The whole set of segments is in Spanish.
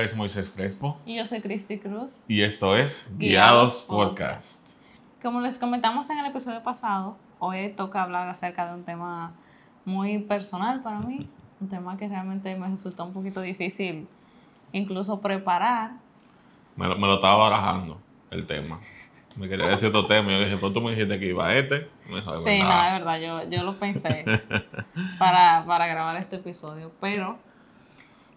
nombre es Moisés Crespo. Y yo soy Cristi Cruz. Y esto es Guiados, Podcast. Como les comentamos en el episodio pasado, hoy toca hablar acerca de un tema muy personal para mí. un tema que realmente me resultó un poquito difícil incluso preparar. Me lo, me lo estaba barajando el tema. Me quería decir otro tema. Yo le dije, pero tú me dijiste que iba a este. Me sí, no, es verdad. Yo, yo lo pensé para, para grabar este episodio. Pero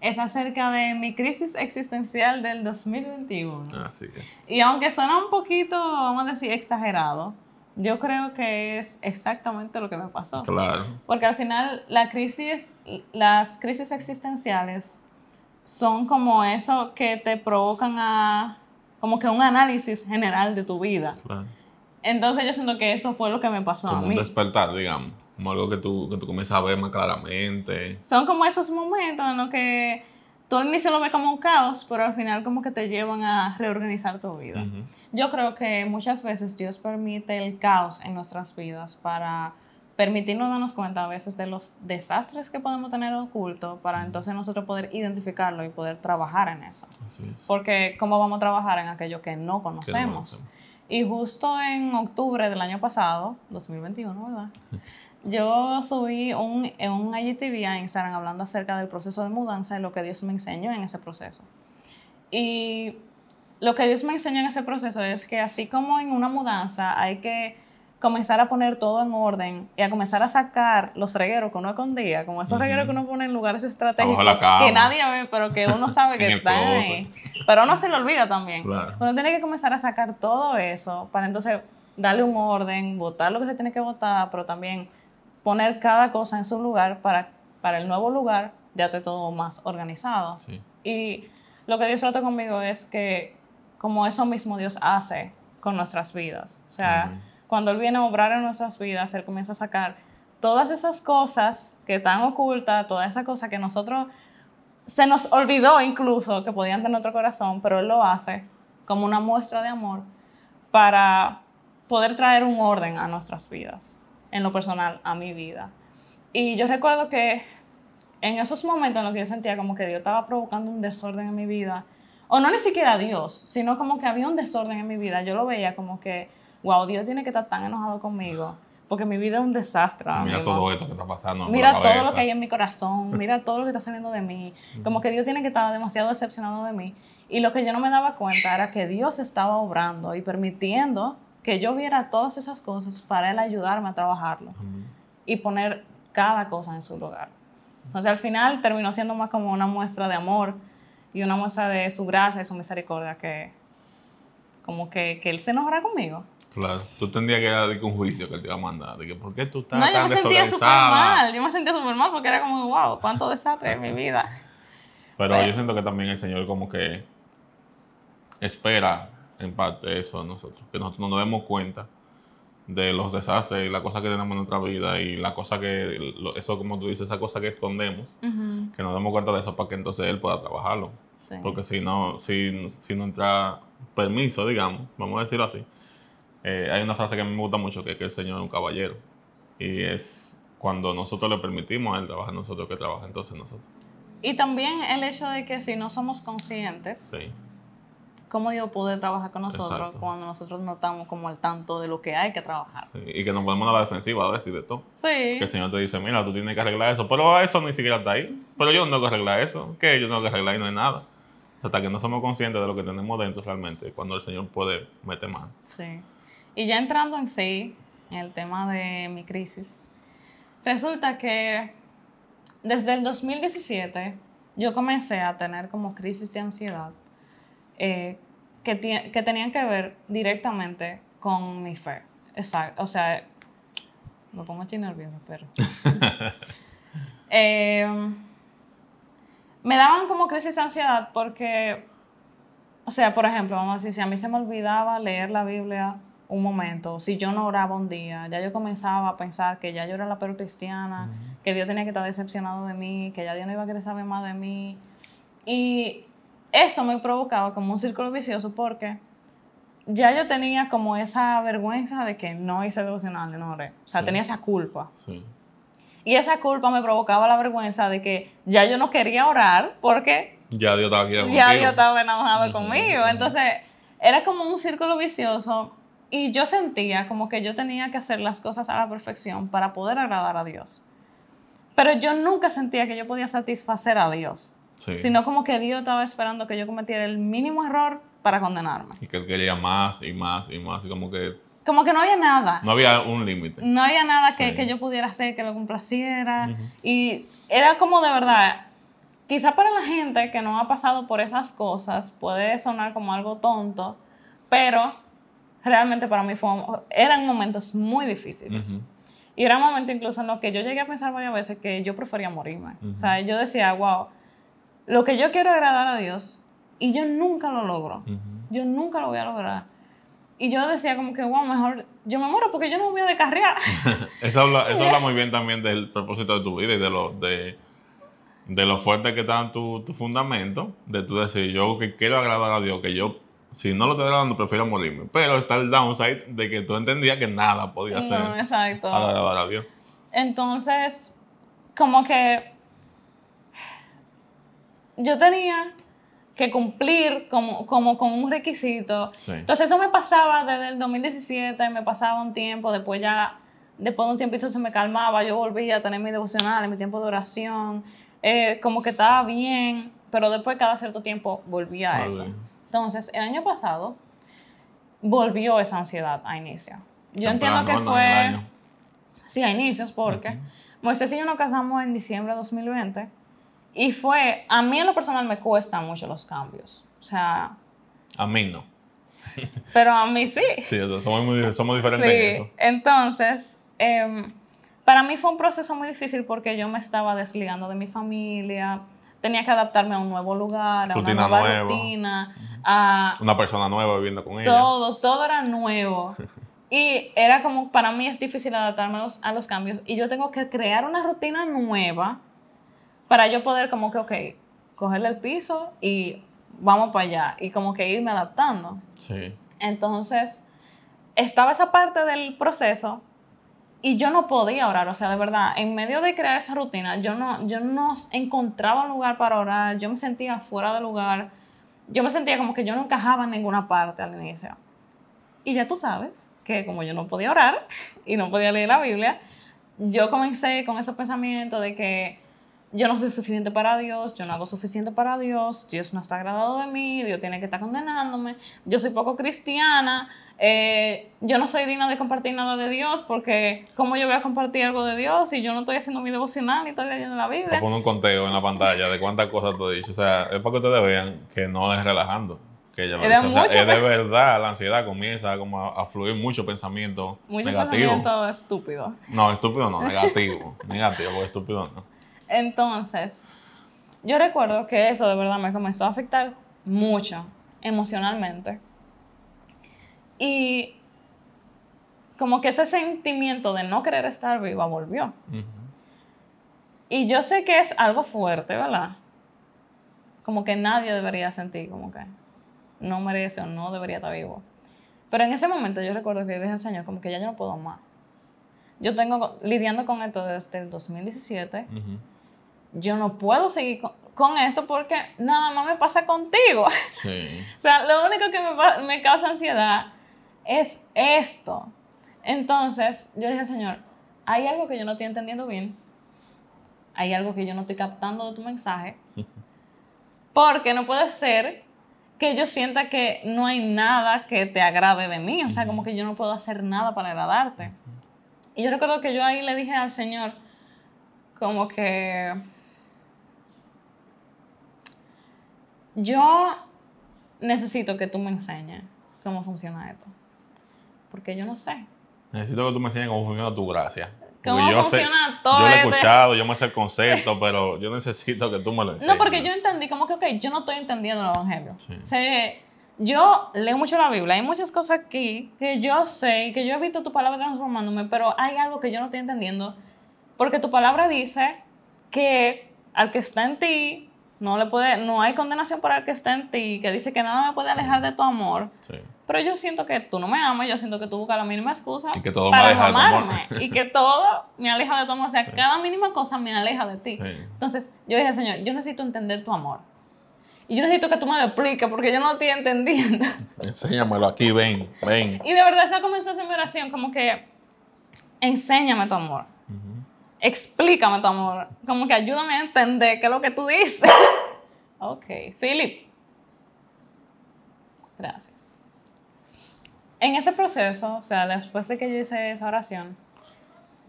es acerca de mi crisis existencial del 2021. Así es. Y aunque suena un poquito, vamos a decir, exagerado, yo creo que es exactamente lo que me pasó. Claro. Porque al final la crisis, las crisis existenciales son como eso que te provocan a como que un análisis general de tu vida. Claro. Entonces yo siento que eso fue lo que me pasó como a mí. un despertar, digamos como algo que tú, que tú comienzas a ver más claramente. Son como esos momentos en los que tú al inicio lo ves como un caos, pero al final como que te llevan a reorganizar tu vida. Yo creo que muchas veces Dios permite el caos en nuestras vidas para permitirnos darnos cuenta a veces de los desastres que podemos tener ocultos para entonces nosotros poder identificarlo y poder trabajar en eso. Porque ¿cómo vamos a trabajar en aquello que no conocemos? y justo en octubre del año pasado, 2021, ¿verdad? yo subí un, un IGTV a Instagram hablando acerca del proceso de mudanza y lo que Dios me enseñó en ese proceso. Y lo que Dios me enseñó en ese proceso es que así como en una mudanza hay que comenzar a poner todo en orden y a comenzar a sacar los regueros que uno escondía, como esos regueros que uno pone en lugares estratégicos que nadie ve, pero que uno sabe que están ahí. Pero uno se lo olvida también. Uno tiene que comenzar a sacar todo eso para entonces darle un orden, votar lo que se tiene que votar, pero también poner cada cosa en su lugar para, para el nuevo lugar ya esté todo más organizado. Y lo que Dios trata conmigo es que como eso mismo Dios hace con nuestras vidas. O sea, cuando Él viene a obrar en nuestras vidas, Él comienza a sacar todas esas cosas que están ocultas, todas esas cosas que nosotros se nos olvidó incluso que podían tener nuestro corazón, pero Él lo hace como una muestra de amor para poder traer un orden a nuestras vidas en lo personal a mi vida. Y yo recuerdo que en esos momentos en los que yo sentía como que Dios estaba provocando un desorden en mi vida, o no ni siquiera Dios, sino como que había un desorden en mi vida, yo lo veía como que, wow, Dios tiene que estar tan enojado conmigo, porque mi vida es un desastre. Mira todo esto que está pasando. Mira todo lo que hay en mi corazón, mira todo lo que está saliendo de mí, como que Dios tiene que estar demasiado decepcionado de mí. Y lo que yo no me daba cuenta era que Dios estaba obrando y permitiendo que yo viera todas esas cosas para él ayudarme a trabajarlo y poner cada cosa en su lugar. Entonces al final terminó siendo más como una muestra de amor y una muestra de su gracia y su misericordia que como que, que él se enojara conmigo. Claro, tú tendrías que dar un juicio que él te iba a mandar, de que por qué tú estás no, tan yo me sentía súper mal, yo me sentía súper mal porque era como, wow, cuánto desastre en mi vida. Pero yo siento que también el Señor como que espera en parte eso nosotros, que nosotros no nos demos cuenta de los desastres y las cosas que tenemos en nuestra vida y la cosa que, eso como tú dices, esa cosa que escondemos, que nos demos cuenta de eso para que entonces él pueda trabajarlo. Porque si no, si, si no entra permiso, digamos, vamos a decirlo así, eh, hay una frase que me gusta mucho que es que el Señor es un caballero. Y es cuando nosotros le permitimos a Él trabajar nosotros, que trabaja entonces nosotros. Y también el hecho de que si no somos conscientes, sí cómo Dios puede trabajar con nosotros cuando nosotros no estamos como al tanto de lo que hay que trabajar. y que nos podemos dar la defensiva a decir de todo. Sí. Que el Señor te dice, mira, tú tienes que arreglar eso, pero eso ni siquiera está ahí. Pero yo no tengo que arreglar eso. ¿Qué? Yo no tengo que arreglar y no hay nada. Hasta que no somos conscientes de lo que tenemos dentro realmente, cuando el Señor puede meter mano. Sí. Y ya entrando en sí, en el tema de mi crisis, resulta que desde el 2017 yo comencé a tener como crisis de ansiedad eh, que, que, tenían que ver directamente con mi fe. Exacto. O sea, me pongo aquí nervioso, pero. Eh, me daban como crisis de ansiedad porque, o sea, por ejemplo, vamos a decir, si a mí se me olvidaba leer la Biblia un momento, si yo no oraba un día, ya yo comenzaba a pensar que ya yo era la peor cristiana, que Dios tenía que estar decepcionado de mí, que ya Dios no iba a querer saber más de mí. Y eso me provocaba como un círculo vicioso porque ya yo tenía como esa vergüenza de que no hice devocional, no oré. O sea, tenía esa culpa. Y esa culpa me provocaba la vergüenza de que ya yo no quería orar porque Ya Dios estaba aquí Ya Dios estaba enojado conmigo. Entonces, era como un círculo vicioso y yo sentía como que yo tenía que hacer las cosas a la perfección para poder agradar a Dios. Pero yo nunca sentía que yo podía satisfacer a Dios. Sino como que Dios estaba esperando que yo cometiera el mínimo error para condenarme. Y que él quería más y más y más. Y como que. Como que no había nada. No había un límite. No había nada que, que, yo pudiera hacer que lo complaciera. Y era como de verdad. Quizá para la gente que no ha pasado por esas cosas puede sonar como algo tonto, pero realmente para mí fue, eran momentos muy difíciles. Y era un momento incluso en los que yo llegué a pensar varias veces que yo prefería morirme. O sea, yo decía, wow, lo que yo quiero agradar a Dios y yo nunca lo logro. Yo nunca lo voy a lograr. Y yo decía como que, wow, mejor yo me muero porque yo no me voy a descarriar. eso, habla, eso habla muy bien también del propósito de tu vida y de lo, de, de lo fuerte que está tu, tu fundamento, de tú decir, yo que quiero agradar a Dios, que yo si no lo estoy agradando, prefiero morirme. Pero está el downside de que tú entendías que nada podía hacer no, exacto. agradar a Dios. Entonces, como que yo tenía que cumplir como, como con un requisito. Entonces eso me pasaba desde el 2017, me pasaba un tiempo, después ya, después de un tiempito se me calmaba, yo volvía a tener mi devocional, mi tiempo de oración, eh, como que estaba bien, pero después cada cierto tiempo volvía a eso. Entonces, el año pasado volvió esa ansiedad a inicio. Yo entiendo que fue... Sí, a inicios, porque Moisés y yo nos casamos en diciembre de 2020 y fue, a mí en lo personal me cuestan mucho los cambios. O sea... A mí no. pero a mí sí. Sí, o sea, somos, muy, somos diferentes en eso. Entonces, em, para mí fue un proceso muy difícil porque yo me estaba desligando de mi familia, tenía que adaptarme a un nuevo lugar, a una nueva rutina, a... Una persona nueva viviendo con ella. Todo, todo era nuevo. y era como, para mí es difícil adaptarme a los, a los, cambios. Y yo tengo que crear una rutina nueva para yo poder como que, ok, cogerle el piso y vamos para allá. Y como que irme adaptando. Sí. Entonces, estaba esa parte del proceso y yo no podía orar, o sea, de verdad, en medio de crear esa rutina, yo no, yo no encontraba un lugar para orar, yo me sentía fuera de lugar, yo me sentía como que yo no encajaba en ninguna parte al inicio. Y ya tú sabes que como yo no podía orar y no podía leer la Biblia, yo comencé con ese pensamiento de que yo no soy suficiente para Dios, yo no hago suficiente para Dios, Dios no está agradado de mí, Dios tiene que estar condenándome, yo soy poco cristiana, eh, yo no soy digna de compartir nada de Dios porque ¿cómo yo voy a compartir algo de Dios si yo no estoy haciendo mi devocional y estoy leyendo la Biblia? Pon un conteo en la pantalla de cuántas cosas tú dicho, o sea, es para que ustedes vean que no es relajando. Que ella lo dice. O sea, es de verdad, la ansiedad comienza como a, fluir mucho pensamiento mucho pensamiento estúpido. No, estúpido no, negativo. negativo, porque estúpido no. Entonces, yo recuerdo que eso de verdad me comenzó a afectar mucho emocionalmente. Y como que ese sentimiento de no querer estar viva volvió. Y yo sé que es algo fuerte, ¿verdad? Como que nadie debería sentir como que no merece o no debería estar vivo. Pero en ese momento yo recuerdo que yo dije al Señor como que ya yo no puedo más. Yo tengo lidiando con esto desde el 2017 yo no puedo seguir con, esto porque nada más me pasa contigo. Sí. o sea, lo único que me, me, causa ansiedad es esto. Entonces, yo dije, Señor, hay algo que yo no estoy entendiendo bien. Hay algo que yo no estoy captando de tu mensaje. Porque no puede ser que yo sienta que no hay nada que te agrade de mí. O sea, como que yo no puedo hacer nada para agradarte. Y yo recuerdo que yo ahí le dije al Señor, como que Yo necesito que tú me enseñes cómo funciona esto. Porque yo no sé. Necesito que tú me enseñes cómo funciona tu gracia. ¿Cómo yo funciona todo? Yo lo he este escuchado, yo me sé el concepto, pero yo necesito que tú me lo enseñes. No, porque yo entendí como que, ok, yo no estoy entendiendo el Evangelio. O sea, yo leo mucho la Biblia, hay muchas cosas aquí que yo sé que yo he visto tu palabra transformándome, pero hay algo que yo no estoy entendiendo. Porque tu palabra dice que al que está en ti no, le puede, no hay condenación para el que está en ti, que dice que nada me puede alejar de tu amor. Pero yo siento que tú no me amas, yo siento que tú buscas la mínima excusa y que todo para me aleja de tu amor. y que todo me aleja de tu amor. O sea, cada mínima cosa me aleja de ti. Entonces, yo dije, Señor, yo necesito entender tu amor. Y yo necesito que tú me lo expliques porque yo no estoy entendiendo. Enséñamelo aquí, ven, ven. Y de verdad esa comenzó a ser mi oración, como que enséñame tu amor. Explícame tu amor. Como que ayúdame a entender qué es lo que tú dices. ok, Philip. Gracias. En ese proceso, o sea, después de que yo hice esa oración,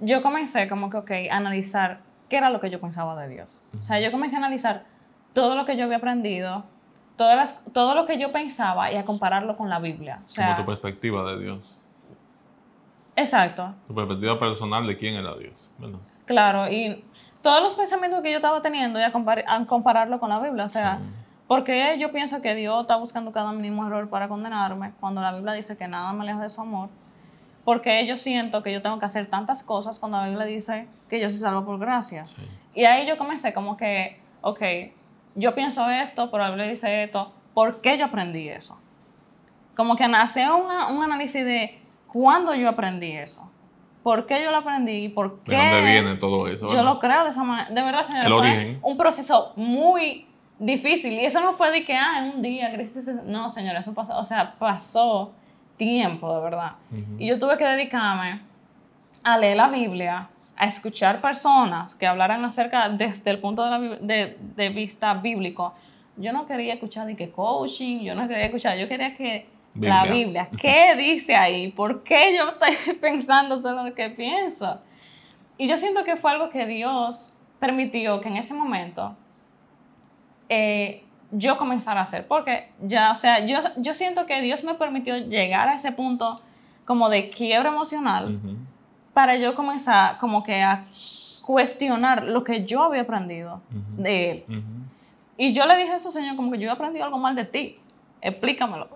yo comencé como que, ok, a analizar qué era lo que yo pensaba de Dios. O sea, yo comencé a analizar todo lo que yo había aprendido, todas las, todo lo que yo pensaba y a compararlo con la Biblia. O sea, como tu perspectiva de Dios. Exacto. Tu perspectiva personal de quién era Dios, ¿verdad? Claro, y todos los pensamientos que yo estaba teniendo y a, compararlo con la Biblia. O sea, ¿por qué yo pienso que Dios está buscando cada mínimo error para condenarme cuando la Biblia dice que nada me aleja de su amor? Porque yo siento que yo tengo que hacer tantas cosas cuando la Biblia dice que yo soy salvo por gracia. Y ahí yo comencé como que, ok, yo pienso esto, pero la Biblia dice esto, ¿por qué yo aprendí eso? Como que nace un análisis de cuándo yo aprendí eso. ¿Por qué yo lo aprendí? ¿Por qué? ¿De dónde viene todo eso? Yo lo creo de esa manera. De verdad, señor. El origen. Un proceso muy difícil. Y eso no fue de que, ah, en un día, no, señor, eso pasó. O sea, pasó tiempo, de verdad. Y yo tuve que dedicarme a leer la Biblia, a escuchar personas que hablaran acerca desde el punto de, de, vista bíblico. Yo no quería escuchar de que coaching, yo no quería escuchar, yo quería que la Biblia. ¿Qué dice ahí? ¿Por qué yo estoy pensando todo lo que pienso? Y yo siento que fue algo que Dios permitió que en ese momento eh, yo comenzara a hacer. Porque ya, o sea, yo, yo siento que Dios me permitió llegar a ese punto como de quiebra emocional para yo comenzar como que a cuestionar lo que yo había aprendido de Él. Y yo le dije a eso, Señor, como que yo he aprendido algo mal de ti. Explícamelo.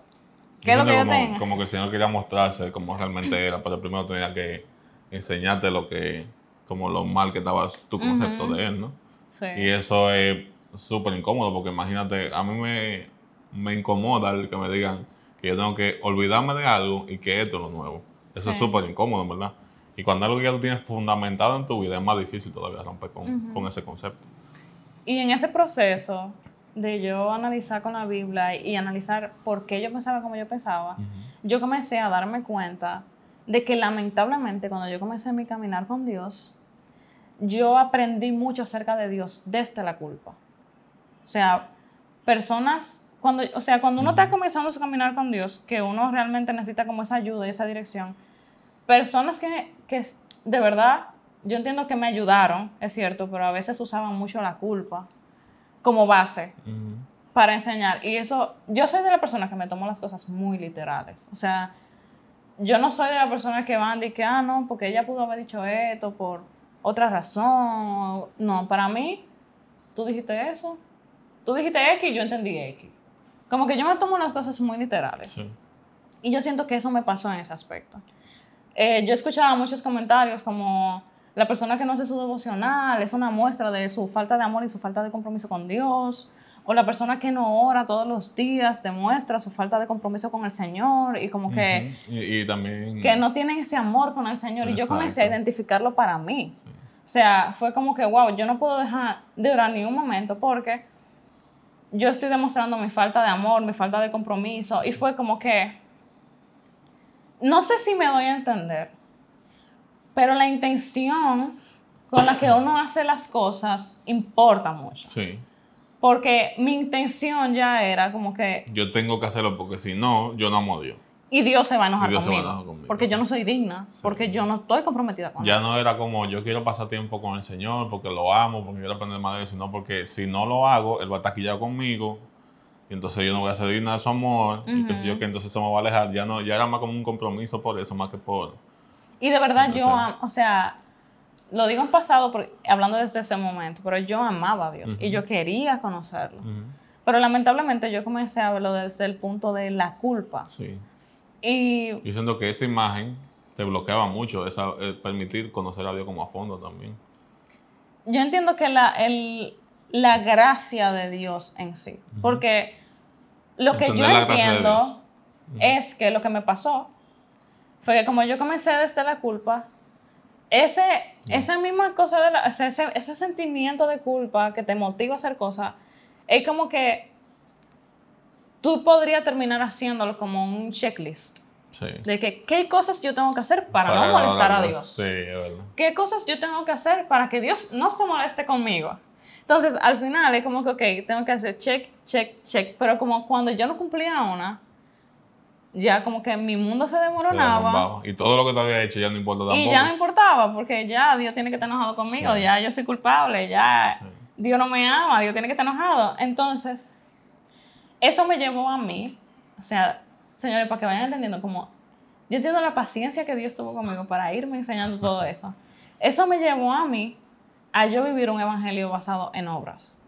¿Qué es lo que yo como, Como que el Señor quería mostrarse como realmente era, pero primero tenía que enseñarte lo que, como lo mal que estaba tu concepto de Él, ¿no? Sí. Y eso es súper incómodo, porque imagínate, a mí me, me incomoda el que me digan que yo tengo que olvidarme de algo y que esto es lo nuevo. Eso es súper incómodo, ¿verdad? Y cuando algo que ya tú tienes fundamentado en tu vida es más difícil todavía romper con, con ese concepto. Y en ese proceso, de yo analizar con la Biblia y analizar por qué yo pensaba como yo pensaba, yo comencé a darme cuenta de que lamentablemente cuando yo comencé mi caminar con Dios, yo aprendí mucho acerca de Dios desde la culpa. O sea, personas, cuando, o sea, cuando uno está comenzando a caminar con Dios, que uno realmente necesita como esa ayuda y esa dirección, personas que, que de verdad, yo entiendo que me ayudaron, es cierto, pero a veces usaban mucho la culpa como base para enseñar. Y eso, yo soy de la persona que me tomo las cosas muy literales. O sea, yo no soy de la persona que van y que, ah, no, porque ella pudo haber dicho esto por otra razón. No, para mí, tú dijiste eso, tú dijiste X y yo entendí X. Como que yo me tomo las cosas muy literales. Y yo siento que eso me pasó en ese aspecto. Eh, yo escuchaba muchos comentarios como la persona que no hace su devocional es una muestra de su falta de amor y su falta de compromiso con Dios. O la persona que no ora todos los días demuestra su falta de compromiso con el Señor y como que... y, también... Que no tienen ese amor con el Señor. Y yo comencé a identificarlo para mí. O sea, fue como que, wow, yo no puedo dejar de orar ni un momento porque yo estoy demostrando mi falta de amor, mi falta de compromiso. Y fue como que... No sé si me doy a entender, pero la intención con la que uno hace las cosas importa mucho. Sí. Porque mi intención ya era como que... Yo tengo que hacerlo porque si no, yo no amo a Dios. Y Dios se va a enojar, conmigo, Porque yo no soy digna, porque yo no estoy comprometida con Él. Ya no era como yo quiero pasar tiempo con el Señor porque lo amo, porque quiero aprender más de Dios, sino porque si no lo hago, Él va a estar aquí conmigo y entonces yo no voy a ser digna de su amor y que si yo que entonces se me va a alejar. Ya, no, ya era más como un compromiso por eso, más que por y de verdad yo, o sea, lo digo en pasado hablando desde ese momento, pero yo amaba a Dios y yo quería conocerlo. Pero lamentablemente yo comencé a verlo desde el punto de la culpa. Sí. Y yo siento que esa imagen te bloqueaba mucho, esa, eh, permitir conocer a Dios como a fondo también. Yo entiendo que la, el, la gracia de Dios en sí, porque lo que yo entiendo es que lo que me pasó porque como yo comencé desde la culpa, ese, esa misma cosa, de ese, ese, sentimiento de culpa que te motiva a hacer cosas, es como que tú podrías terminar haciéndolo como un checklist. Sí. De que qué cosas yo tengo que hacer para, no molestar a Dios. Sí, es verdad. ¿Qué cosas yo tengo que hacer para que Dios no se moleste conmigo? Entonces, al final es como que, ok, tengo que hacer check, check, check. Pero como cuando yo no cumplía una, ya como que mi mundo se demoronaba. y todo lo que te había hecho ya no importa tampoco. Y ya no importaba, porque ya Dios tiene que estar enojado conmigo, ya yo soy culpable, ya Dios no me ama, Dios tiene que estar enojado. Entonces, eso me llevó a mí, o sea, señores, para que vayan entendiendo, como yo entiendo la paciencia que Dios tuvo conmigo para irme enseñando todo eso. Eso me llevó a mí a yo vivir un evangelio basado en obras,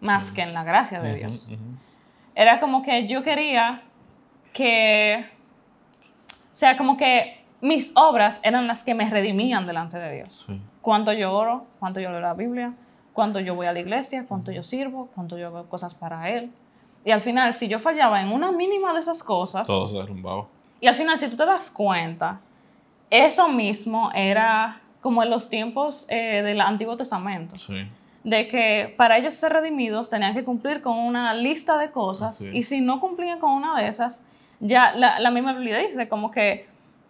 más que en la gracia de Dios. Era como que yo quería que, o sea, como que mis obras eran las que me redimían delante de Dios. Cuánto yo oro, cuánto yo leo la Biblia, cuánto yo voy a la iglesia, cuánto yo sirvo, cuánto yo hago cosas para Él. Y al final, si yo fallaba en una mínima de esas cosas... Todo se derrumbaba. Y al final, si tú te das cuenta, eso mismo era como en los tiempos eh, del Antiguo Testamento. Sí. De que para ellos ser redimidos tenían que cumplir con una lista de cosas y si no cumplían con una de esas, ya la, la misma Biblia dice como que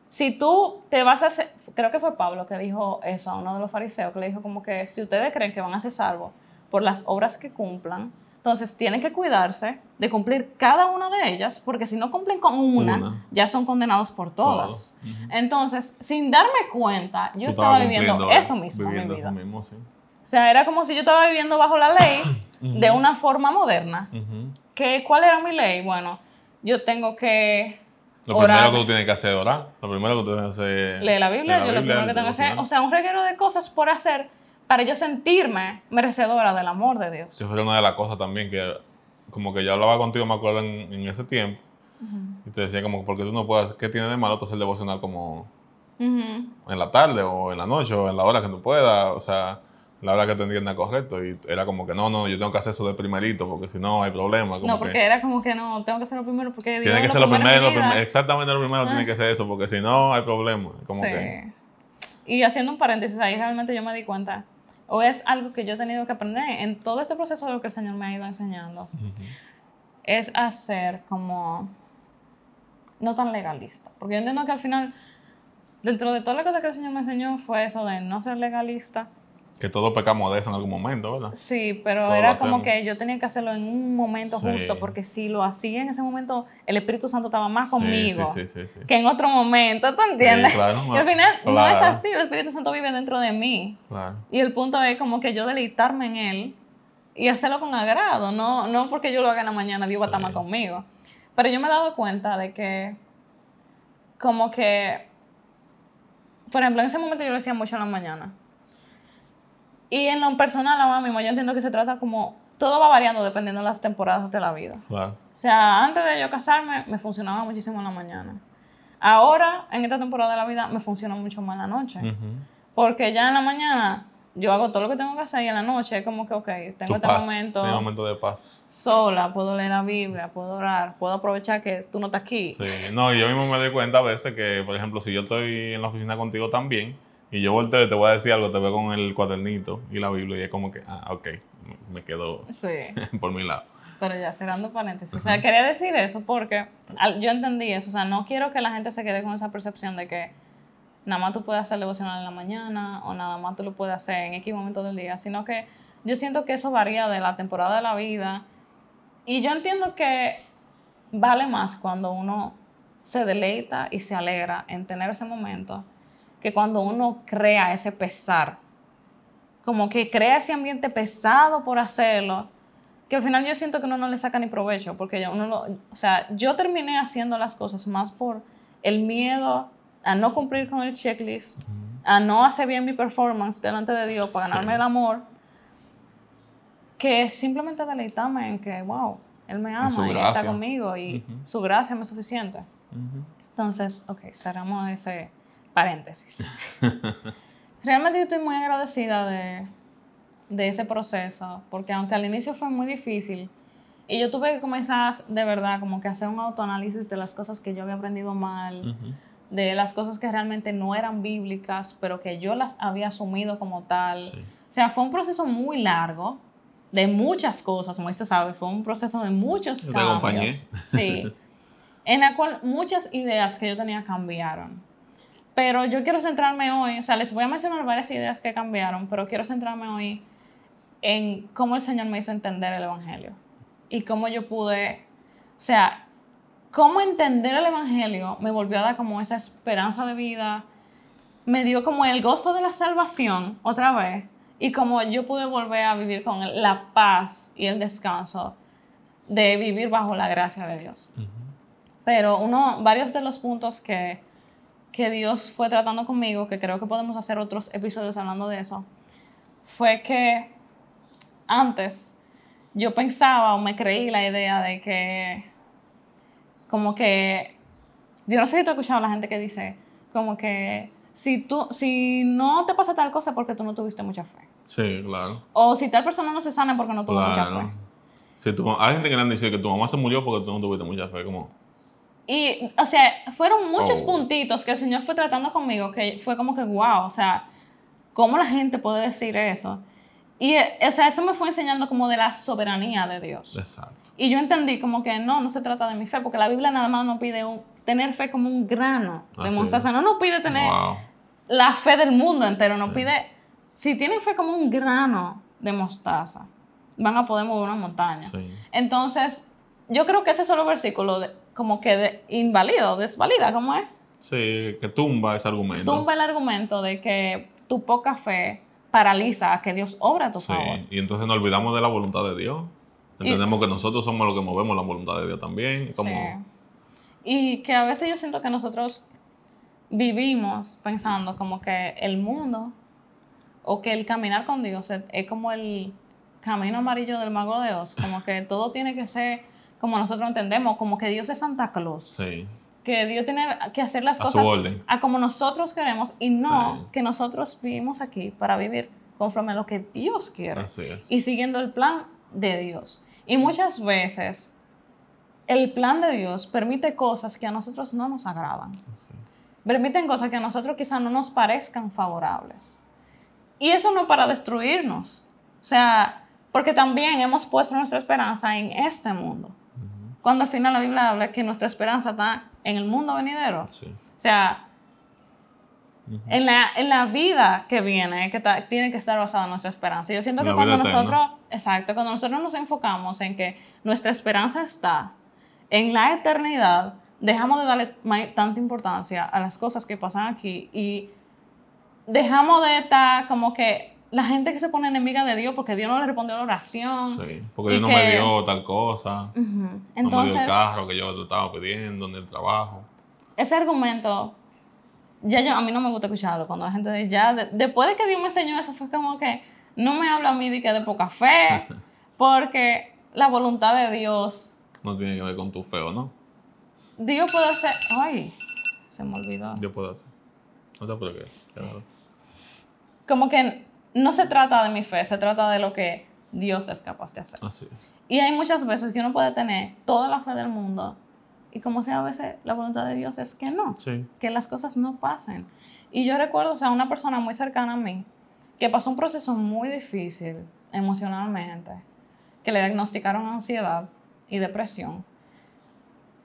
si tú te vas a hacer, creo que fue Pablo que dijo eso a uno de los fariseos, que le dijo como que si ustedes creen que van a ser salvos por las obras que cumplan, entonces tienen que cuidarse de cumplir cada una de ellas, porque si no cumplen con una, ya son condenados por todas. Entonces, sin darme cuenta, yo estaba viviendo eso mismo en mi vida. O sea, era como si yo estaba viviendo bajo la ley de una forma moderna. que, ¿Cuál era mi ley? Bueno, yo tengo que lo primero que tú tienes que hacer es orar. Lo primero que tú tienes que hacer es... Leer la Biblia. yo lo primero que tengo que hacer... O sea, un reguero de cosas por hacer para yo sentirme merecedora del amor de Dios. Eso fue una de las cosas también que, como que yo hablaba contigo, me acuerdo, en, ese tiempo. Y te decía como, porque tú no puedes, ¿qué tiene de malo tú hacer devocional como en la tarde o en la noche o en la hora que tú puedas? O sea, la hora que te entienda correcto. Y era como que no, no, yo tengo que hacer eso de primerito porque si no hay problema. no, porque era como que no, tengo que hacerlo primero porque... Tiene que ser lo primero, exactamente lo primero tiene que ser eso porque si no hay problema. Como sí. Y haciendo un paréntesis ahí, realmente yo me di cuenta o es algo que yo he tenido que aprender en todo este proceso de lo que el Señor me ha ido enseñando, es hacer como no tan legalista. Porque yo entiendo que al final, dentro de toda la cosa que el Señor me enseñó, fue eso de no ser legalista, que todos pecamos de eso en algún momento, ¿verdad? Sí, pero era como que yo tenía que hacerlo en un momento justo, porque si lo hacía en ese momento, el Espíritu Santo estaba más conmigo que en otro momento, ¿tú entiendes? Claro, y al final no es así, el Espíritu Santo vive dentro de mí. Y el punto es como que yo deleitarme en Él y hacerlo con agrado, no, no porque yo lo haga en la mañana, Dios va a estar más conmigo. Pero yo me he dado cuenta de que, como que, por ejemplo, en ese momento yo lo decía mucho en la mañana y en lo personal, ahora mismo, yo entiendo que se trata como. Todo va variando dependiendo de las temporadas de la vida. Claro. O sea, antes de yo casarme, me funcionaba muchísimo en la mañana. Ahora, en esta temporada de la vida, me funciona mucho más en la noche. Porque ya en la mañana yo hago todo lo que tengo que hacer y en la noche es como que, ok, tengo este momento. Un momento de paz. Sola, puedo leer la Biblia, puedo orar, puedo aprovechar que tú no estás aquí. Sí, no, y yo mismo me doy cuenta a veces que, por ejemplo, si yo estoy en la oficina contigo también y yo volteo y te voy a decir algo, te veo con el cuadernito y la Biblia y es como que, ah, ok, me quedo por mi lado. Pero ya cerrando paréntesis, o sea, quería decir eso porque yo entendí eso, o sea, no quiero que la gente se quede con esa percepción de que nada más tú puedes hacer devocional en la mañana o nada más tú lo puedes hacer en X momento del día, sino que yo siento que eso varía de la temporada de la vida. Y yo entiendo que vale más cuando uno se deleita y se alegra en tener ese momento que cuando uno crea ese pesar, como que crea ese ambiente pesado por hacerlo, que al final yo siento que uno no le saca ni provecho, porque uno lo, o sea, yo terminé haciendo las cosas más por el miedo a no cumplir con el checklist, a no hacer bien mi performance delante de Dios para ganarme el amor, que simplemente deleitarme en que, wow, Él me ama y está conmigo y su gracia me es suficiente. Entonces, ok, cerramos ese, paréntesis. Realmente yo estoy muy agradecida de, de, ese proceso, porque aunque al inicio fue muy difícil, y yo tuve que comenzar de verdad como que hacer un autoanálisis de las cosas que yo había aprendido mal, de las cosas que realmente no eran bíblicas, pero que yo las había asumido como tal. O sea, fue un proceso muy largo, de muchas cosas, como usted sabe, fue un proceso de muchos Te cambios. acompañé. Sí. en la cual muchas ideas que yo tenía cambiaron. Pero yo quiero centrarme hoy, o sea, les voy a mencionar varias ideas que cambiaron, pero quiero centrarme hoy en cómo el Señor me hizo entender el Evangelio y cómo yo pude, o sea, cómo entender el Evangelio me volvió a dar como esa esperanza de vida, me dio como el gozo de la salvación otra vez y como yo pude volver a vivir con la paz y el descanso de vivir bajo la gracia de Dios. Pero uno, varios de los puntos que, que Dios fue tratando conmigo, que creo que podemos hacer otros episodios hablando de eso, fue que antes yo pensaba o me creí la idea de que, como que, yo no sé si tú has escuchado a la gente que dice, como que si, tú, si no te pasa tal cosa porque tú no tuviste mucha fe. Sí, claro. O si tal persona no se sana porque no tuvo mucha fe. Tu, hay gente que le han dicho que tu mamá se murió porque tú no tuviste mucha fe, como... Y, o sea, fueron muchos Oh. puntitos que el Señor fue tratando conmigo que fue como que, wow, o sea, ¿cómo la gente puede decir eso? Y, o sea, eso me fue enseñando como de la soberanía de Dios. Exacto. Y yo entendí como que no, no se trata de mi fe, porque la Biblia nada más nos pide un, tener fe como un grano de Así mostaza. es. No nos pide tener Wow. la fe del mundo entero, nos Sí. pide, si tienen fe como un grano de mostaza, van a poder mover una montaña. Sí. Entonces, yo creo que ese solo versículo de- como que invalida o desvalida, ¿cómo es? Sí, que tumba ese argumento. Tumba el argumento de que tu poca fe paraliza a que Dios obra a tu Sí, favor. y entonces nos olvidamos de la voluntad de Dios. Entendemos que nosotros somos los que movemos la voluntad de Dios también. Como, Sí. Y que a veces yo siento que nosotros vivimos pensando como que el mundo o que el caminar con Dios es, es como el camino amarillo del mago de Oz, como que todo tiene que ser como nosotros entendemos, como que Dios es Santa Claus. Sí, que Dios tiene que hacer las A su cosas orden. a como nosotros queremos y no Sí. que nosotros vivimos aquí para vivir conforme a lo que Dios quiere así es. y siguiendo el plan de Dios. Y muchas veces el plan de Dios permite cosas que a nosotros no nos agradan. Permiten cosas que a nosotros quizás no nos parezcan favorables. Y eso no para destruirnos. O sea, porque también hemos puesto nuestra esperanza en este mundo. Cuando al final la Biblia habla que nuestra esperanza está en el mundo venidero. Sí. O sea, en la, en la vida que viene, que ta- tiene que estar basada nuestra esperanza. Yo siento En que cuando eterna. nosotros, exacto, cuando nosotros nos enfocamos en que nuestra esperanza está en la eternidad, dejamos de darle tanta importancia a las cosas que pasan aquí y dejamos de estar como que la gente que se pone enemiga de Dios porque Dios no le respondió la oración. Sí, porque Dios no me dio tal cosa, Ujú. no me dio Entonces, el carro que yo estaba pidiendo, ni el trabajo. ese argumento, ya yo, a mí no me gusta escucharlo cuando la gente dice, ya, de- después de que Dios me enseñó eso, fue como que no me habla a mí de que de poca fe, porque la voluntad de Dios, No tiene que ver con tu feo, ¿no? Dios puede hacer, ay, se me olvidó. Yo puedo hacer. No te claro. Como que no se trata de mi fe, se trata de lo que Dios es capaz de hacer. Así es. Y hay muchas veces que uno puede tener toda la fe del mundo y como sea a veces la voluntad de Dios es que no. Sí. que las cosas no pasen. Y yo recuerdo, o sea, una persona muy cercana a mí que pasó un proceso muy difícil emocionalmente, que le diagnosticaron ansiedad y depresión.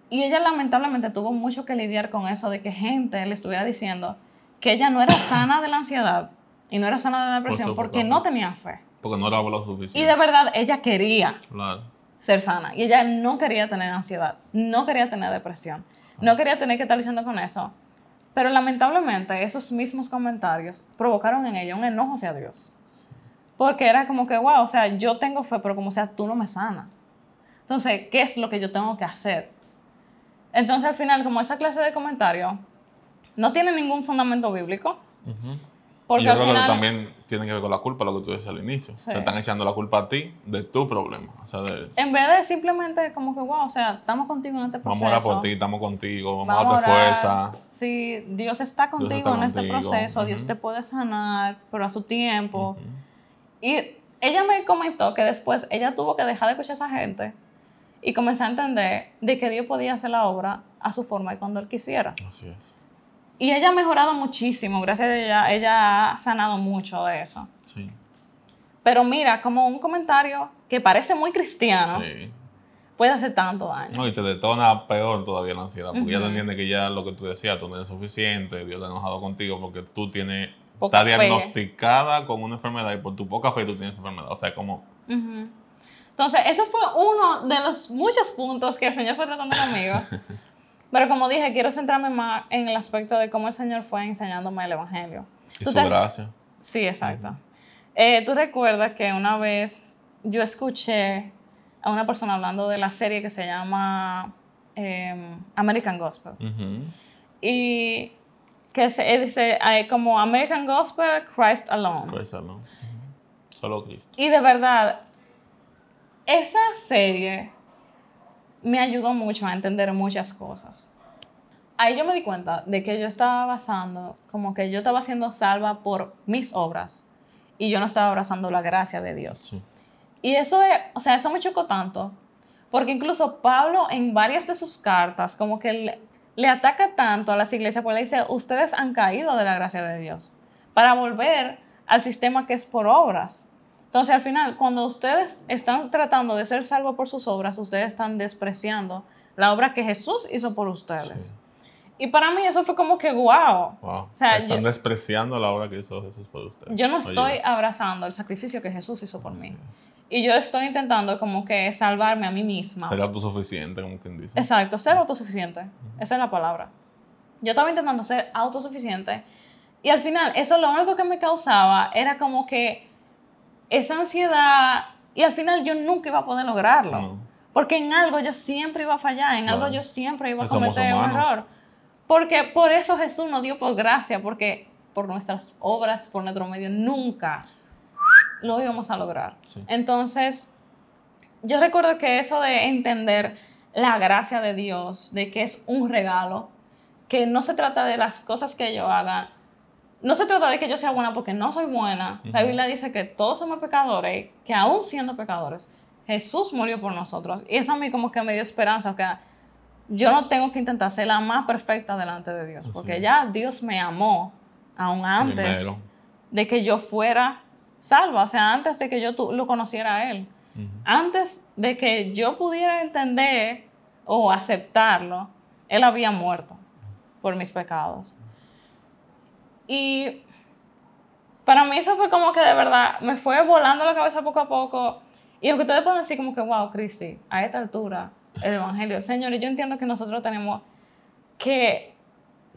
Y ella lamentablemente tuvo mucho que lidiar con eso de que gente le estuviera diciendo que ella no era sana de la ansiedad y no era sana de la depresión Por porque no tenía fe. Porque no era lo Y suficiente. de verdad ella quería Claro. ser sana. Y ella no quería tener ansiedad, no quería tener depresión, no quería tener que estar luchando con eso. Pero lamentablemente esos mismos comentarios provocaron en ella un enojo hacia Dios. Porque era como que, wow, o sea, yo tengo fe, pero como sea, tú no me sanas. Entonces, ¿qué es lo que yo tengo que hacer? Entonces, al final, como esa clase de comentario no tiene ningún fundamento bíblico, Ujú. Porque y yo creo final... que también tiene que ver con la culpa, lo que tú decías al inicio. Sí. Te están echando la culpa a ti de tu problema. O sea, de, En vez de simplemente como que, wow, o sea, estamos contigo en este proceso. vamos a orar por ti, estamos contigo, vamos, Vamos a darte fuerza. Sí, Dios está contigo está en este proceso, Dios te puede sanar, pero a su tiempo. Ujú. Y ella me comentó que después ella tuvo que dejar de escuchar a esa gente y comenzar a entender de que Dios podía hacer la obra a su forma y cuando Él quisiera. Así es. Y ella ha mejorado muchísimo, gracias a ella, ella ha sanado mucho de eso. Sí. Pero mira, como un comentario que parece muy cristiano, puede hacer tanto daño. No, y te detona peor todavía la ansiedad, porque ya te entiendes que ya lo que tú decías, tú no eres suficiente, Dios está enojado contigo porque tú tienes, está diagnosticada con una enfermedad y por tu poca fe tú tienes enfermedad. O sea, como... Entonces, eso fue uno de los muchos puntos que el Señor fue tratando conmigo. Pero como dije, quiero centrarme más en el aspecto de cómo el Señor fue enseñándome el Evangelio. Y su gracia. Sí, exacto. Eh, ¿Tú recuerdas que una vez yo escuché a una persona hablando de la serie que se llama em, American Gospel? Y que se dice como American Gospel, Christ Alone. Christ Alone. Solo Cristo. Y de verdad, esa serie me ayudó mucho a entender muchas cosas. Ahí yo me di cuenta de que yo estaba basando, como que yo estaba siendo salva por mis obras y yo no estaba abrazando la gracia de Dios. Y eso, es, o sea, eso me chocó tanto, porque incluso Pablo en varias de sus cartas, como que le, ataca tanto a las iglesias, porque le dice, ustedes han caído de la gracia de Dios, para volver al sistema que es por obras. Entonces, al final, cuando ustedes están tratando de ser salvos por sus obras, ustedes están despreciando la obra que Jesús hizo por ustedes. Y para mí eso fue como que wow. O sea, Están despreciando la obra que hizo Jesús por ustedes. Yo no estoy abrazando el sacrificio que Jesús hizo por mí. Y yo estoy intentando como que salvarme a mí misma. Ser autosuficiente, como quien dice. Exacto, ser autosuficiente. Esa es la palabra. Yo estaba intentando ser autosuficiente. Y al final, eso lo único que me causaba era como que esa ansiedad. Y al final yo nunca iba a poder lograrlo. Porque en algo yo siempre iba a fallar, en algo yo siempre iba a cometer un error. Porque por eso Jesús nos dio por gracia, porque por nuestras obras, por nuestro medio, nunca lo íbamos a lograr. Entonces, yo recuerdo que eso de entender la gracia de Dios, de que es un regalo, que no se trata de las cosas que yo haga, no se trata de que yo sea buena porque no soy buena. La Biblia dice que todos somos pecadores, que aún siendo pecadores, Jesús murió por nosotros. Y eso a mí como que me dio esperanza, que yo no tengo que intentar ser la más perfecta delante de Dios, porque ya Dios me amó aún antes de que yo fuera salva, o sea, antes de que yo lo conociera a Él. Antes de que yo pudiera entender o aceptarlo, Él había muerto por mis pecados. Y para mí eso fue como que de verdad me fue volando la cabeza poco a poco. Y aunque ustedes pueden decir como que, wow, Cristi, a esta altura el Evangelio. Señores, yo entiendo que nosotros tenemos que,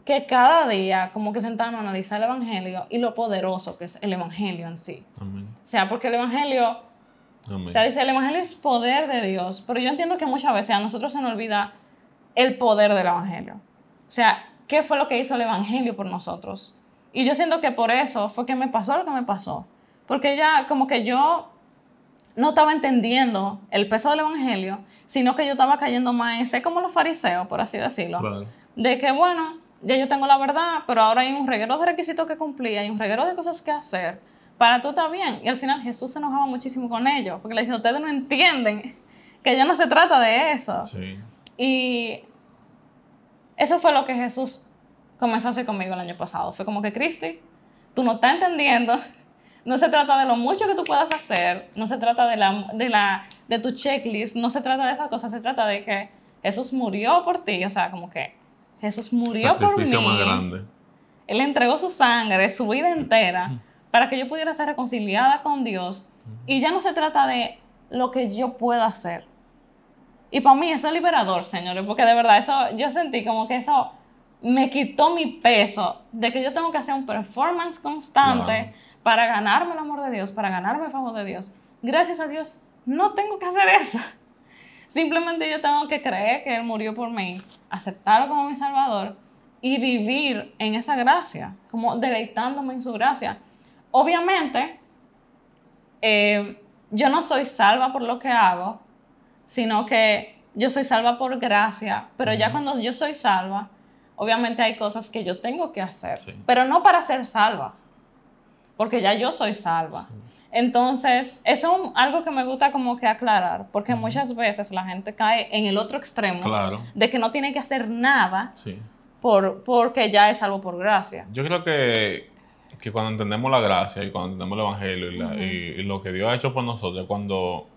que cada día como que sentarnos a analizar el Evangelio y lo poderoso que es el Evangelio en sí. Amén. O sea, porque el Evangelio, o sea, dice, el Evangelio es poder de Dios, pero yo entiendo que muchas veces a nosotros se nos olvida el poder del Evangelio. O sea, ¿qué fue lo que hizo el Evangelio por nosotros? Y yo siento que por eso fue que me pasó lo que me pasó. Porque ya como que yo no estaba entendiendo el peso del Evangelio, sino que yo estaba cayendo más en ser como los fariseos, por así decirlo. De que, bueno, ya yo tengo la verdad, pero ahora hay un reguero de requisitos que cumplir, hay un reguero de cosas que hacer para tú estar bien. Y al final Jesús se enojaba muchísimo con ellos, porque le dice, ustedes no entienden que ya no se trata de eso. Y eso fue lo que Jesús comenzó a hacer conmigo el año pasado. Fue como que, Cristi, tú no estás entendiendo no se trata de lo mucho que tú puedas hacer, no se trata de, la, de, la, de tu checklist, no se trata de esas cosas, se trata de que Jesús murió por ti, o sea, como que Jesús murió por mí. más grande. Él entregó su sangre, su vida entera, para que yo pudiera ser reconciliada con Dios. Y ya no se trata de lo que yo pueda hacer. Y para mí eso es liberador, señores, porque de verdad eso, yo sentí como que eso me quitó mi peso de que yo tengo que hacer un performance constante para ganarme el amor de Dios, para ganarme el favor de Dios. Gracias a Dios, no tengo que hacer eso. Simplemente yo tengo que creer que Él murió por mí, aceptarlo como mi Salvador y vivir en esa gracia, como deleitándome en su gracia. Obviamente, eh, yo no soy salva por lo que hago, sino que yo soy salva por gracia, pero ya cuando yo soy salva, obviamente hay cosas que yo tengo que hacer, pero no para ser salva porque ya yo soy salva. Entonces, eso es algo que me gusta como que aclarar, porque muchas veces la gente cae en el otro extremo de que no tiene que hacer nada por, porque ya es salvo por gracia. Yo creo que, cuando entendemos la gracia y cuando entendemos el Evangelio y, lo que Dios ha hecho por nosotros, cuando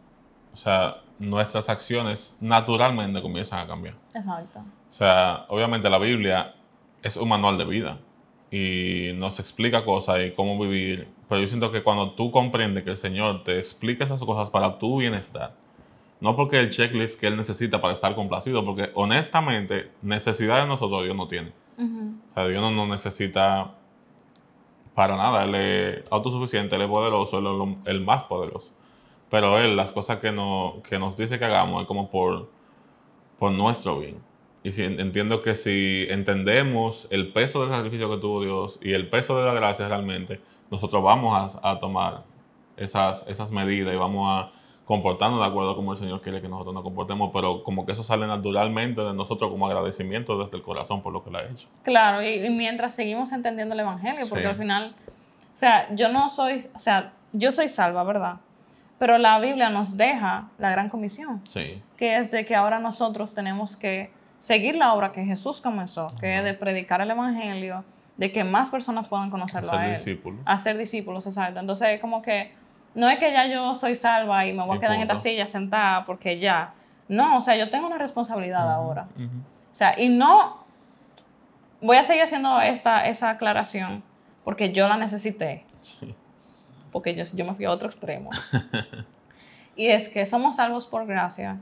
o sea, nuestras acciones naturalmente comienzan a cambiar. Exacto. O sea, obviamente la Biblia es un manual de vida y nos explica cosas y cómo vivir, pero yo siento que cuando tú comprendes que el Señor te explica esas cosas para tu bienestar, no porque el checklist que Él necesita para estar complacido, porque honestamente necesidad de nosotros Dios no tiene. O sea, Dios no nos necesita para nada, Él es autosuficiente, Él es poderoso, Él es el más poderoso. Pero Él, las cosas que, no, que nos dice que hagamos es como por, por nuestro bien. Y si, entiendo que si entendemos el peso del sacrificio que tuvo Dios y el peso de la gracia realmente, nosotros vamos a, a tomar esas, esas medidas y vamos a comportarnos de acuerdo como el Señor quiere que nosotros nos comportemos, pero como que eso sale naturalmente de nosotros como agradecimiento desde el corazón por lo que le ha hecho. Claro, y, mientras seguimos entendiendo el Evangelio, porque al final, o sea, yo no soy, o sea, yo soy salva, ¿verdad? Pero la Biblia nos deja la gran comisión, sí. que es de que ahora nosotros tenemos que seguir la obra que Jesús comenzó, que es de predicar el Evangelio, de que más personas puedan conocerlo a él. discípulos. Hacer discípulos, exacto. Entonces, como que no es que ya yo soy salva y me voy a quedar en esta silla sentada porque ya. No, o sea, yo tengo una responsabilidad ahora. O sea, y no voy a seguir haciendo esta, esa aclaración porque yo la necesité. Sí porque yo, yo me fui a otro extremo. y es que somos salvos por gracia,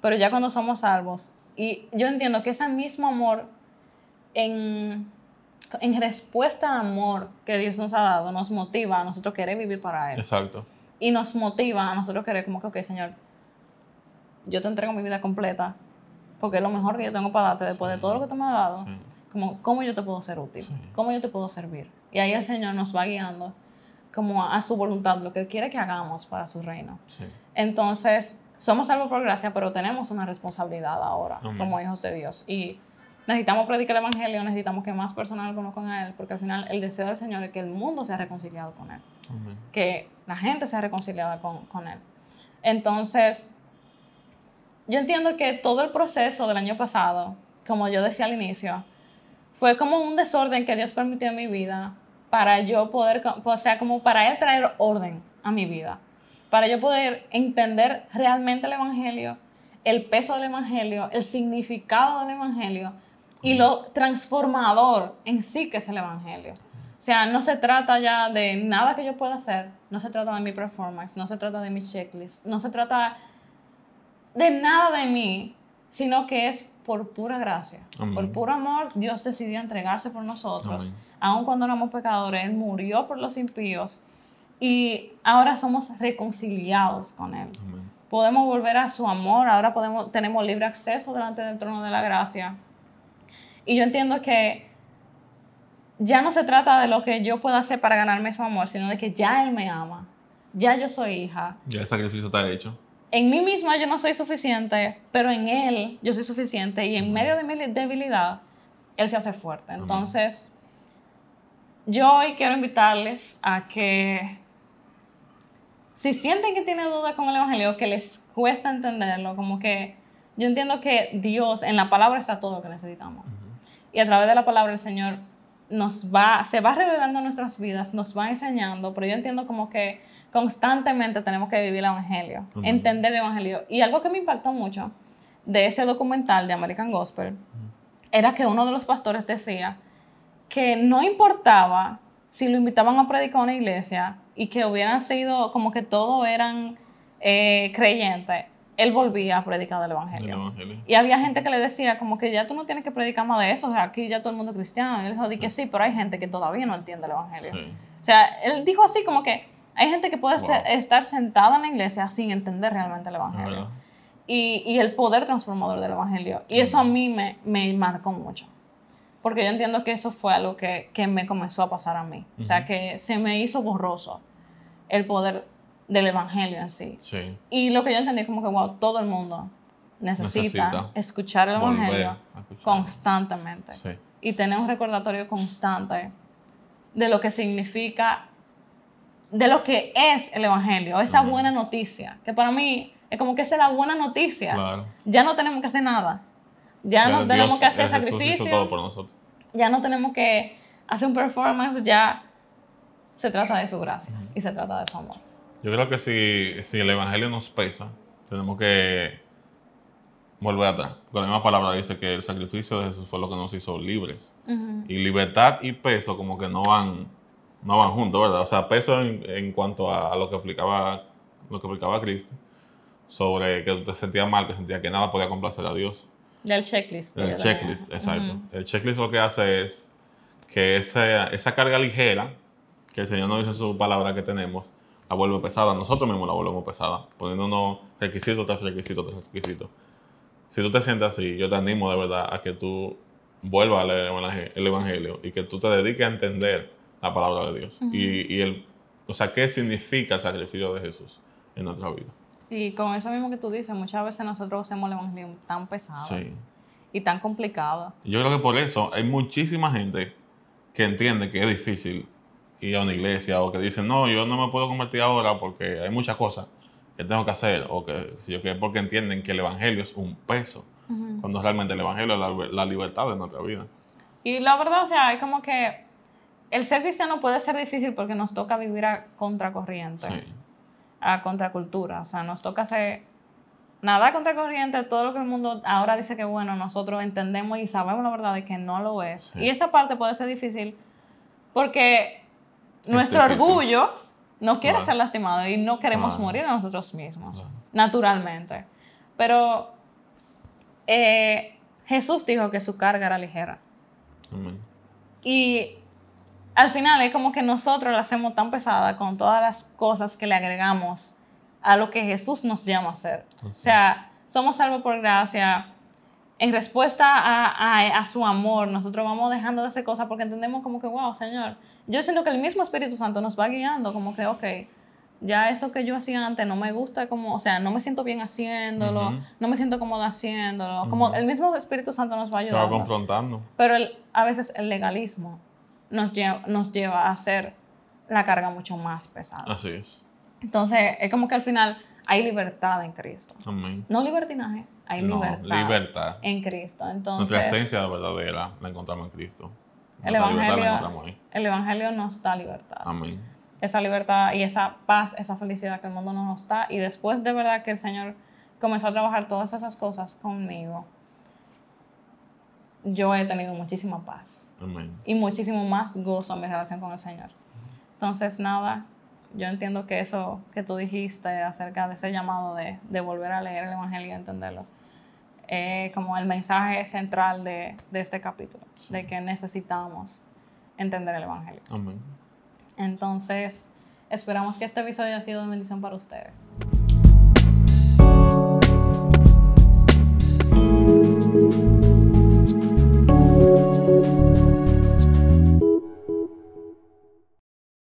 pero ya cuando somos salvos, y yo entiendo que ese mismo amor en, en respuesta al amor que Dios nos ha dado, nos motiva a nosotros querer vivir para Él. Exacto. Y nos motiva a nosotros querer como que, ok, Señor, yo te entrego mi vida completa, porque es lo mejor que yo tengo para darte después de todo lo que tú me has dado. Como, ¿cómo yo te puedo ser útil? ¿Cómo yo te puedo servir? Y ahí el Señor nos va guiando como a, su voluntad, lo que Él quiere que hagamos para su reino. Entonces, somos salvos por gracia, pero tenemos una responsabilidad ahora como hijos de Dios. Y necesitamos predicar el Evangelio, necesitamos que más personas lo conozcan a Él, porque al final el deseo del Señor es que el mundo sea reconciliado con Él, que la gente sea reconciliada con, con Él. Entonces, yo entiendo que todo el proceso del año pasado, como yo decía al inicio, fue como un desorden que Dios permitió en mi vida para yo poder, o sea, como para Él traer orden a mi vida, para yo poder entender realmente el Evangelio, el peso del Evangelio, el significado del Evangelio y lo transformador en sí que es el Evangelio. O sea, no se trata ya de nada que yo pueda hacer, no se trata de mi performance, no se trata de mi checklist, no se trata de nada de mí, sino que es por pura gracia, por puro amor, Dios decidió entregarse por nosotros. Aun cuando éramos pecadores, Él murió por los impíos y ahora somos reconciliados con Él. Podemos volver a su amor, ahora podemos, tenemos libre acceso delante del trono de la gracia. Y yo entiendo que ya no se trata de lo que yo pueda hacer para ganarme su amor, sino de que ya Él me ama, ya yo soy hija. Ya el sacrificio está hecho en mí misma yo no soy suficiente, pero en Él yo soy suficiente y en medio de mi debilidad, Él se hace fuerte. Entonces, yo hoy quiero invitarles a que si sienten que tienen dudas con el Evangelio, que les cuesta entenderlo, como que yo entiendo que Dios, en la palabra está todo lo que necesitamos. Y a través de la palabra el Señor nos va, se va revelando en nuestras vidas, nos va enseñando, pero yo entiendo como que constantemente tenemos que vivir el Evangelio, entender el Evangelio. Y algo que me impactó mucho de ese documental de American Gospel era que uno de los pastores decía que no importaba si lo invitaban a predicar a una iglesia y que hubieran sido como que todos eran eh, creyentes, él volvía a predicar del evangelio. Y había gente que le decía como que ya tú no tienes que predicar más de eso, o sea, aquí ya todo el mundo es cristiano. Y él dijo, que sí, pero hay gente que todavía no entiende el evangelio. O sea, él dijo así como que hay gente que puede estar sentada en la iglesia sin entender realmente el Evangelio. Y, y, el poder transformador del Evangelio. Y eso a mí me, me, marcó mucho. Porque yo entiendo que eso fue algo que, que me comenzó a pasar a mí. O sea, que se me hizo borroso el poder del Evangelio en sí. Y lo que yo entendí como que, wow, todo el mundo necesita, escuchar el Evangelio constantemente. Sí. Y tener un recordatorio constante de lo que significa de lo que es el Evangelio, esa buena noticia, que para mí es como que esa es la buena noticia. Ya no tenemos que hacer nada. Ya, no tenemos que hacer sacrificio. todo por nosotros. Ya no tenemos que hacer un performance, ya se trata de su gracia y se trata de su amor. Yo creo que si, si el Evangelio nos pesa, tenemos que volver atrás. Con la misma palabra dice que el sacrificio de Jesús fue lo que nos hizo libres. Y libertad y peso como que no van, no van juntos, ¿verdad? O sea, peso en, cuanto a, lo que aplicaba lo que aplicaba Cristo sobre que te sentías mal, que sentía que nada podía complacer a Dios. Del checklist. Del checklist, exacto. El checklist lo que hace es que esa, esa carga ligera, que el Señor nos dice en su palabra que tenemos, la vuelve pesada. Nosotros mismos la volvemos pesada, poniéndonos requisitos tras requisitos tras requisitos. Si tú te sientes así, yo te animo de verdad a que tú vuelvas a leer el Evangelio y que tú te dediques a entender la palabra de Dios. y, y, el, o sea, qué significa el sacrificio de Jesús en nuestra vida. Y con eso mismo que tú dices, muchas veces nosotros hacemos el Evangelio tan pesado y tan complicado. Yo creo que por eso hay muchísima gente que entiende que es difícil ir a una iglesia o que dicen, no, yo no me puedo convertir ahora porque hay muchas cosas que tengo que hacer o que si yo que porque entienden que el evangelio es un peso, cuando realmente el evangelio es la, libertad de nuestra vida. Y la verdad, o sea, es como que el ser cristiano puede ser difícil porque nos toca vivir a contracorriente, a contracultura, o sea, nos toca hacer nada contracorriente, todo lo que el mundo ahora dice que bueno, nosotros entendemos y sabemos la verdad de que no lo es. Y esa parte puede ser difícil porque nuestro orgullo no quiere ser lastimado y no queremos morir a nosotros mismos, naturalmente. Pero eh, Jesús dijo que su carga era ligera. Y al final es como que nosotros la hacemos tan pesada con todas las cosas que le agregamos a lo que Jesús nos llama a hacer. O sea, somos salvos por gracia. En respuesta a, a, su amor, nosotros vamos dejando de hacer cosas porque entendemos como que, wow, Señor, yo siento que el mismo Espíritu Santo nos va guiando, como que, ok, ya eso que yo hacía antes no me gusta, como, o sea, no me siento bien haciéndolo, no me siento cómoda haciéndolo, como el mismo Espíritu Santo nos va a ayudar. va confrontando. Pero el, a veces el legalismo nos lleva, nos lleva a hacer la carga mucho más pesada. Así es. Entonces, es como que al final hay libertad en Cristo. Amén. No libertinaje, hay libertad, libertad, en Cristo. Entonces, Nuestra esencia verdadera la encontramos en Cristo. El evangelio, el evangelio nos da libertad. Amén. Esa libertad y esa paz, esa felicidad que el mundo no nos da. Y después de verdad que el Señor comenzó a trabajar todas esas cosas conmigo, yo he tenido muchísima paz. Amén. Y muchísimo más gozo en mi relación con el Señor. Entonces, nada, yo entiendo que eso que tú dijiste acerca de ese llamado de, de volver a leer el Evangelio y entenderlo, es como el mensaje central de, de este capítulo, de que necesitamos entender el Evangelio. Amén. Entonces, esperamos que este episodio haya sido de bendición para ustedes.